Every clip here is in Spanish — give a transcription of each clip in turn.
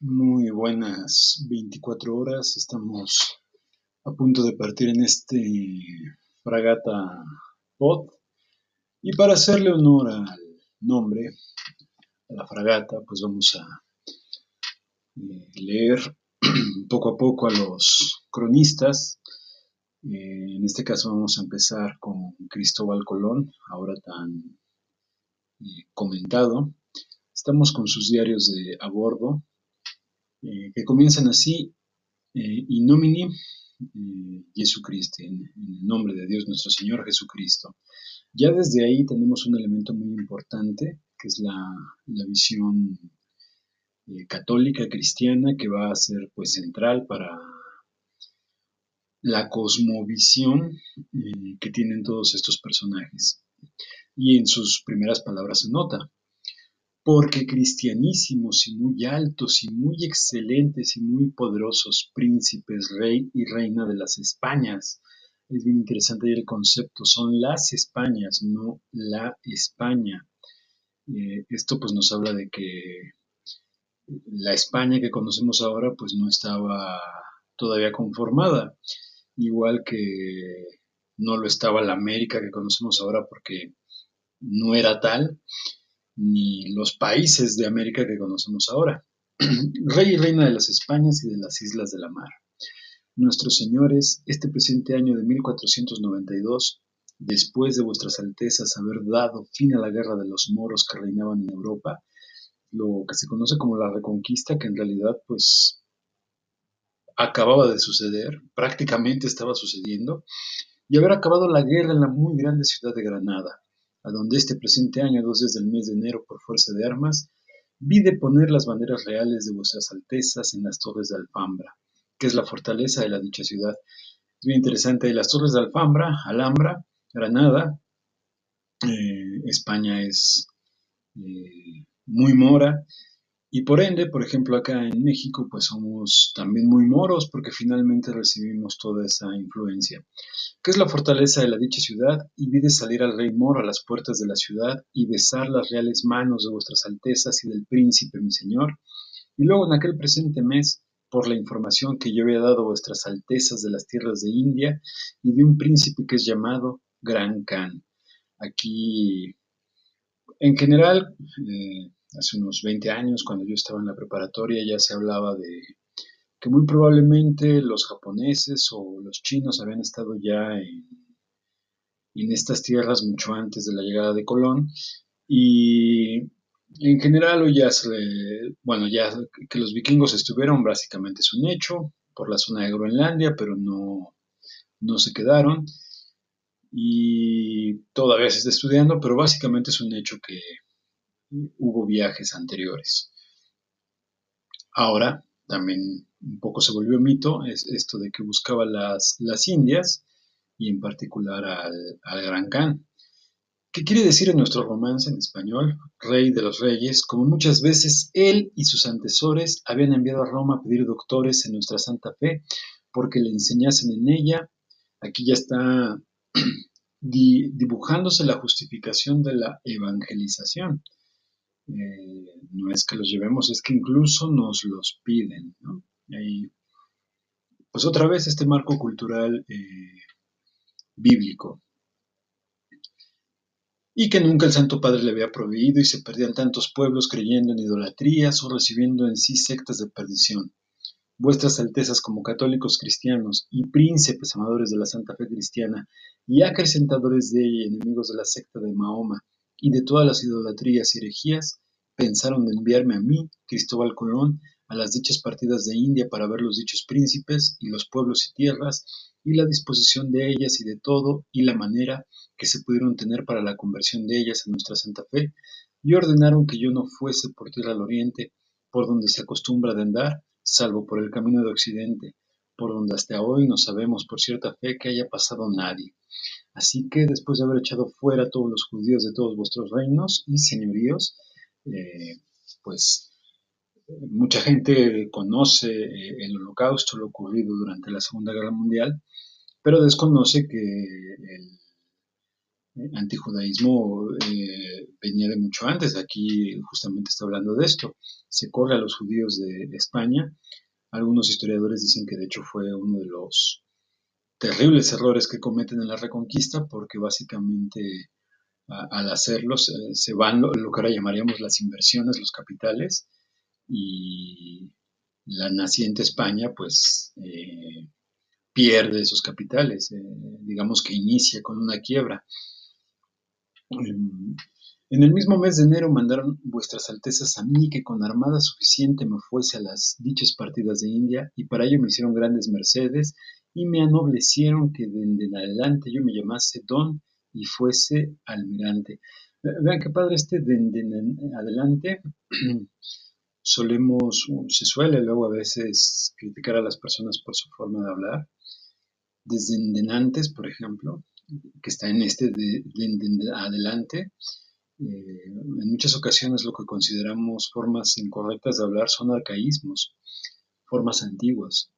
Muy buenas 24 horas. Estamos a punto de partir en este fragata pod. Y para hacerle honor al nombre, a la fragata, pues vamos a eh, leer poco a poco a los cronistas. Eh, en este caso vamos a empezar con Cristóbal Colón, ahora tan eh, comentado. Estamos con sus diarios de a bordo, eh, que comienzan así, eh, in nomine eh, Jesucristo, en, el nombre de Dios nuestro Señor Jesucristo. Ya desde ahí tenemos un elemento muy importante, que es la, visión católica cristiana, que va a ser pues central para la cosmovisión que tienen todos estos personajes. Y en sus primeras palabras se nota, porque cristianísimos y muy altos y muy excelentes y muy poderosos príncipes, rey y reina de las Españas. Es bien interesante el concepto, son las Españas, no la España. Eh, esto pues nos habla de que la España que conocemos ahora pues no estaba todavía conformada, igual que no lo estaba la América que conocemos ahora porque no era tal, ni los países de América que conocemos ahora. Rey y reina de las Españas y de las Islas de la Mar. Nuestros señores, este presente año de 1492, después de vuestras altezas haber dado fin a la guerra de los moros que reinaban en Europa, lo que se conoce como la reconquista, que en realidad pues acababa de suceder, prácticamente estaba sucediendo, y haber acabado la guerra en la muy grande ciudad de Granada, a donde este presente año, dos días del mes de enero, por fuerza de armas, vi de poner las banderas reales de vuestras altezas en las torres de Alfambra, que es la fortaleza de la dicha ciudad. Es bien interesante, las torres de Alfambra, Alhambra, Granada, eh, España es eh, muy mora, y por ende, por ejemplo, acá en México, pues somos también muy moros porque finalmente recibimos toda esa influencia. ¿Qué es la fortaleza de la dicha ciudad? Y vi de salir al rey moro a las puertas de la ciudad y besar las reales manos de vuestras altezas y del príncipe mi señor. Y luego en aquel presente mes, por la información que yo había dado a vuestras altezas de las tierras de India y de un príncipe que es llamado Gran Khan. Aquí, en general, eh, hace unos 20 años, cuando yo estaba en la preparatoria, ya se hablaba de que muy probablemente los japoneses o los chinos habían estado ya en, estas tierras mucho antes de la llegada de Colón. Y en general hoy ya se, bueno, ya que los vikingos estuvieron básicamente es un hecho por la zona de Groenlandia, pero no, no se quedaron. Y todavía se está estudiando, pero básicamente es un hecho que hubo viajes anteriores. Ahora también un poco se volvió mito es esto de que buscaba las, las Indias y en particular al, al Gran Khan. ¿Qué quiere decir en nuestro romance en español? Rey de los reyes, como muchas veces él y sus antecesores habían enviado a Roma a pedir doctores en nuestra santa fe porque le enseñasen en ella. Aquí ya está dibujándose la justificación de la evangelización eh, no es que los llevemos, es que incluso nos los piden. ¿no? Y pues otra vez este marco cultural eh, bíblico. Y que nunca el Santo Padre le había prohibido y se perdían tantos pueblos creyendo en idolatrías o recibiendo en sí sectas de perdición. Vuestras Altezas como católicos cristianos y príncipes amadores de la Santa Fe cristiana y acrecentadores de ella y enemigos de la secta de Mahoma, y de todas las idolatrías y herejías, pensaron enviarme a mí, Cristóbal Colón, a las dichas partidas de India para ver los dichos príncipes y los pueblos y tierras, y la disposición de ellas y de todo, y la manera que se pudieron tener para la conversión de ellas a nuestra santa fe, y ordenaron que yo no fuese por tierra al oriente, por donde se acostumbra de andar, salvo por el camino de occidente, por donde hasta hoy no sabemos por cierta fe que haya pasado nadie. Así que después de haber echado fuera a todos los judíos de todos vuestros reinos y señoríos, eh, pues mucha gente conoce eh, el holocausto, lo ocurrido durante la Segunda Guerra Mundial, pero desconoce que el, eh, antijudaísmo venía de mucho antes, aquí justamente está hablando de esto. Se corre a los judíos de, España. Algunos historiadores dicen que de hecho fue uno de los terribles errores que cometen en la Reconquista, porque básicamente al hacerlos se van lo, que ahora llamaríamos las inversiones, los capitales, y la naciente España pues eh, pierde esos capitales, eh, digamos que inicia con una quiebra. En el mismo mes de enero mandaron vuestras altezas a mí que con armada suficiente me fuese a las dichas partidas de India y para ello me hicieron grandes mercedes y me anoblecieron que de en adelante yo me llamase don y fuese almirante. Vean qué padre este de en adelante solemos, se suele luego a veces criticar a las personas por su forma de hablar. Desde antes, por ejemplo, que está en este de, adelante, eh, en muchas ocasiones lo que consideramos formas incorrectas de hablar son arcaísmos, formas antiguas.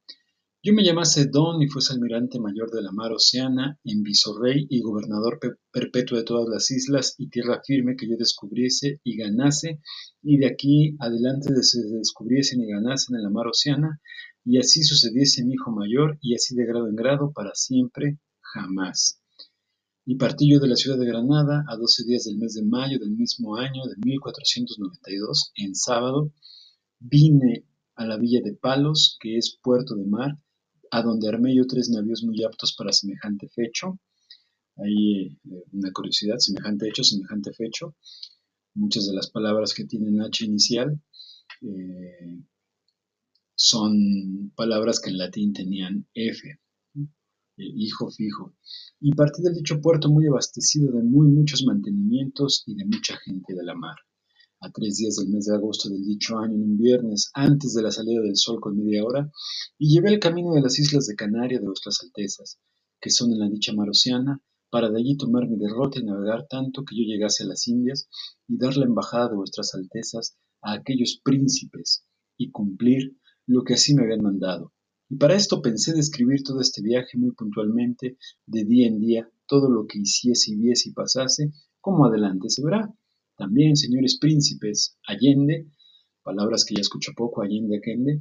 Yo me llamase Don y fuese almirante mayor de la mar Oceana, en visorrey y gobernador perpetuo de todas las islas y tierra firme que yo descubriese y ganase, y de aquí adelante se descubriesen y ganasen en la mar Oceana, y así sucediese mi hijo mayor, y así de grado en grado, para siempre, jamás. Y partí yo de la ciudad de Granada a doce días del mes de mayo del mismo año de 1492, en sábado, vine a la villa de Palos, que es puerto de mar, a donde armé yo tres navíos muy aptos para semejante fecho. Hay eh, una curiosidad, semejante hecho, semejante fecho. Muchas de las palabras que tienen H inicial eh, son palabras que en latín tenían F, eh, hijo fijo. Y partí del dicho puerto muy abastecido de muy muchos mantenimientos y de mucha gente de la mar a tres días del mes de agosto del dicho año, en un viernes, antes de la salida del sol con media hora, y llevé el camino de las islas de Canaria de vuestras altezas, que son en la dicha mar oceana, para de allí tomar mi derrota y navegar tanto que yo llegase a las Indias y dar la embajada de vuestras altezas a aquellos príncipes y cumplir lo que así me habían mandado. Y para esto pensé de escribir todo este viaje muy puntualmente, de día en día, todo lo que hiciese y viese y pasase, como adelante se verá. También, señores príncipes, Allende, palabras que ya escucho poco, Allende, Aquende,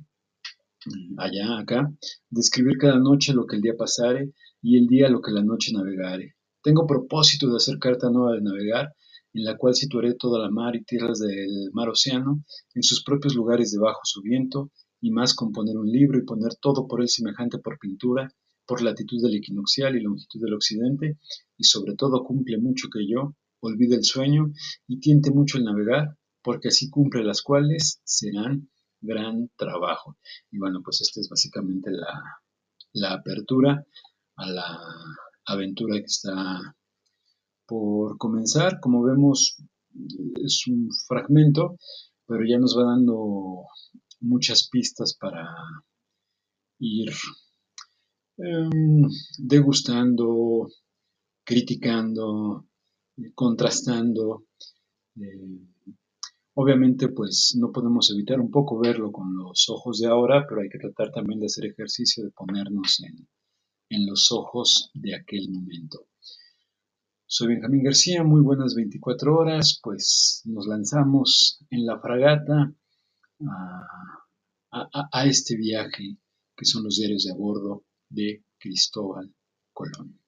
allá, acá, describir cada noche lo que el día pasare y el día lo que la noche navegare. Tengo propósito de hacer carta nueva de navegar, en la cual situaré toda la mar y tierras del mar océano en sus propios lugares debajo su viento, y más componer un libro y poner todo por él semejante por pintura, por latitud del equinoccial y longitud del occidente, y sobre todo cumple mucho que yo, olvide el sueño y tiente mucho el navegar, porque así cumple las cuales serán gran trabajo. Y bueno, pues esta es básicamente la, la apertura a la aventura que está por comenzar. Como vemos, es un fragmento, pero ya nos va dando muchas pistas para ir em, degustando, criticando, contrastando. Eh, obviamente, pues no podemos evitar un poco verlo con los ojos de ahora, pero hay que tratar también de hacer ejercicio de ponernos en, en los ojos de aquel momento. Soy Benjamín García, muy buenas 24 horas, pues nos lanzamos en la fragata a, a este viaje que son los diarios de a bordo de Cristóbal Colón.